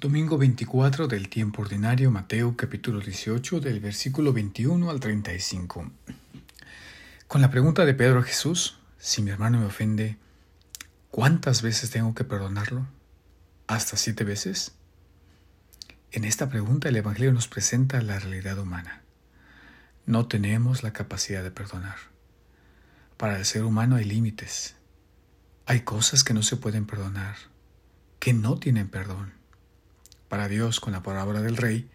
Domingo 24 del tiempo ordinario, Mateo capítulo 18 del versículo 21 al 35. Con la pregunta de Pedro a Jesús, si mi hermano me ofende, ¿cuántas veces tengo que perdonarlo? ¿Hasta siete veces? En esta pregunta el Evangelio nos presenta la realidad humana. No tenemos la capacidad de perdonar. Para el ser humano hay límites. Hay cosas que no se pueden perdonar, que no tienen perdón para Dios, con la palabra del Rey,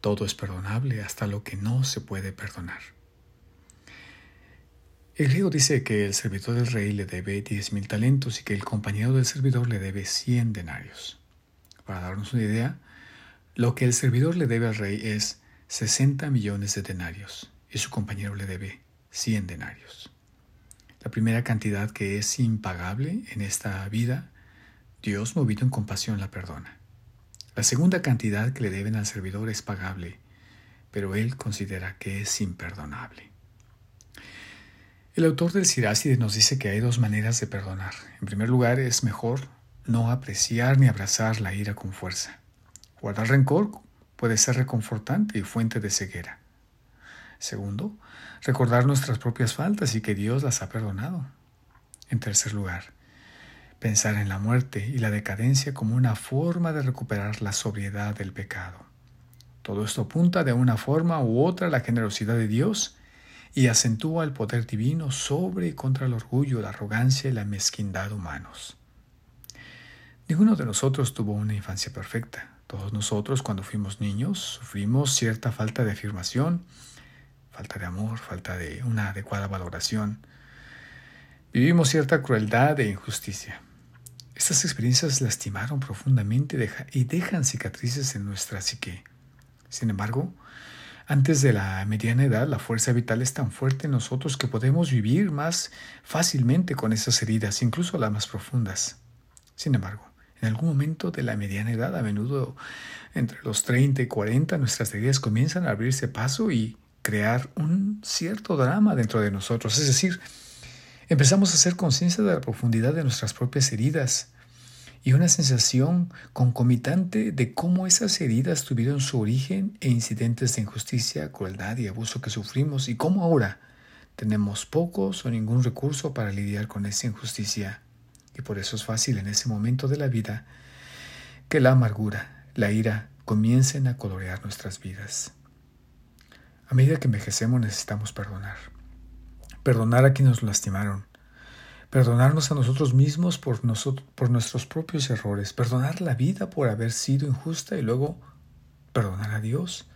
todo es perdonable hasta lo que no se puede perdonar. El griego dice que el servidor del rey le debe diez mil talentos y que el compañero del servidor le debe cien denarios. Para darnos una idea, lo que el servidor le debe al rey es 60 millones de denarios y su compañero le debe 100 denarios. La primera cantidad que es impagable en esta vida, Dios movido en compasión la perdona. La segunda cantidad que le deben al servidor es pagable, pero él considera que es imperdonable. El autor del Siráside nos dice que hay dos maneras de perdonar. En primer lugar, es mejor no apreciar ni abrazar la ira con fuerza. Guardar rencor puede ser reconfortante y fuente de ceguera. Segundo, recordar nuestras propias faltas y que Dios las ha perdonado. En tercer lugar, pensar en la muerte y la decadencia como una forma de recuperar la sobriedad del pecado. Todo esto apunta de una forma u otra a la generosidad de Dios y acentúa el poder divino sobre y contra el orgullo, la arrogancia y la mezquindad humanos. Ninguno de nosotros tuvo una infancia perfecta. Todos nosotros cuando fuimos niños sufrimos cierta falta de afirmación, falta de amor, falta de una adecuada valoración. Vivimos cierta crueldad e injusticia. Estas experiencias lastimaron profundamente y dejan cicatrices en nuestra psique. Sin embargo, antes de la mediana edad, la fuerza vital es tan fuerte en nosotros que podemos vivir más fácilmente con esas heridas, incluso las más profundas. Sin embargo, en algún momento de la mediana edad, a menudo entre los 30 y 40, nuestras heridas comienzan a abrirse paso y crear un cierto drama dentro de nosotros. Es decir, Empezamos a hacer conciencia de la profundidad de nuestras propias heridas y una sensación concomitante de cómo esas heridas tuvieron su origen e incidentes de injusticia, crueldad y abuso que sufrimos y cómo ahora tenemos pocos o ningún recurso para lidiar con esa injusticia. Y por eso es fácil en ese momento de la vida que la amargura, la ira, comiencen a colorear nuestras vidas. A medida que envejecemos necesitamos perdonar perdonar a quienes nos lastimaron, perdonarnos a nosotros mismos por, nuestros propios errores, perdonar la vida por haber sido injusta y luego perdonar a Dios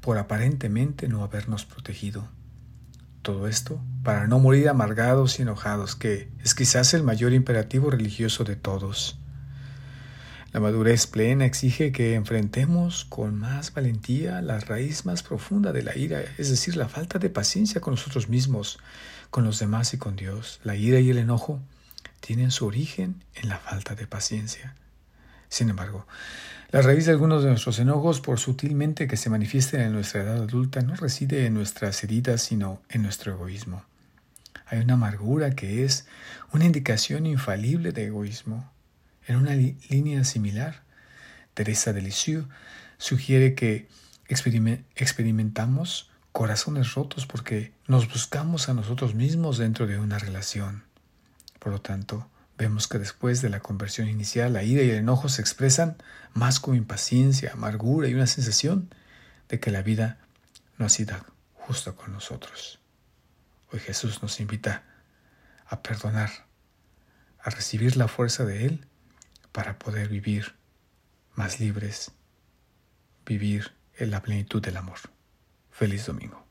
por aparentemente no habernos protegido. Todo esto para no morir amargados y enojados, que es quizás el mayor imperativo religioso de todos. La madurez plena exige que enfrentemos con más valentía la raíz más profunda de la ira, es decir, la falta de paciencia con nosotros mismos, con los demás y con Dios. La ira y el enojo tienen su origen en la falta de paciencia. Sin embargo, la raíz de algunos de nuestros enojos, por sutilmente que se manifiesten en nuestra edad adulta, no reside en nuestras heridas, sino en nuestro egoísmo. Hay una amargura que es una indicación infalible de egoísmo. En una línea similar, Teresa de Lisieux sugiere que experimentamos corazones rotos porque nos buscamos a nosotros mismos dentro de una relación. Por lo tanto, vemos que después de la conversión inicial, la ira y el enojo se expresan más con impaciencia, amargura y una sensación de que la vida no ha sido justa con nosotros. Hoy Jesús nos invita a perdonar, a recibir la fuerza de Él para poder vivir más libres, vivir en la plenitud del amor. Feliz domingo.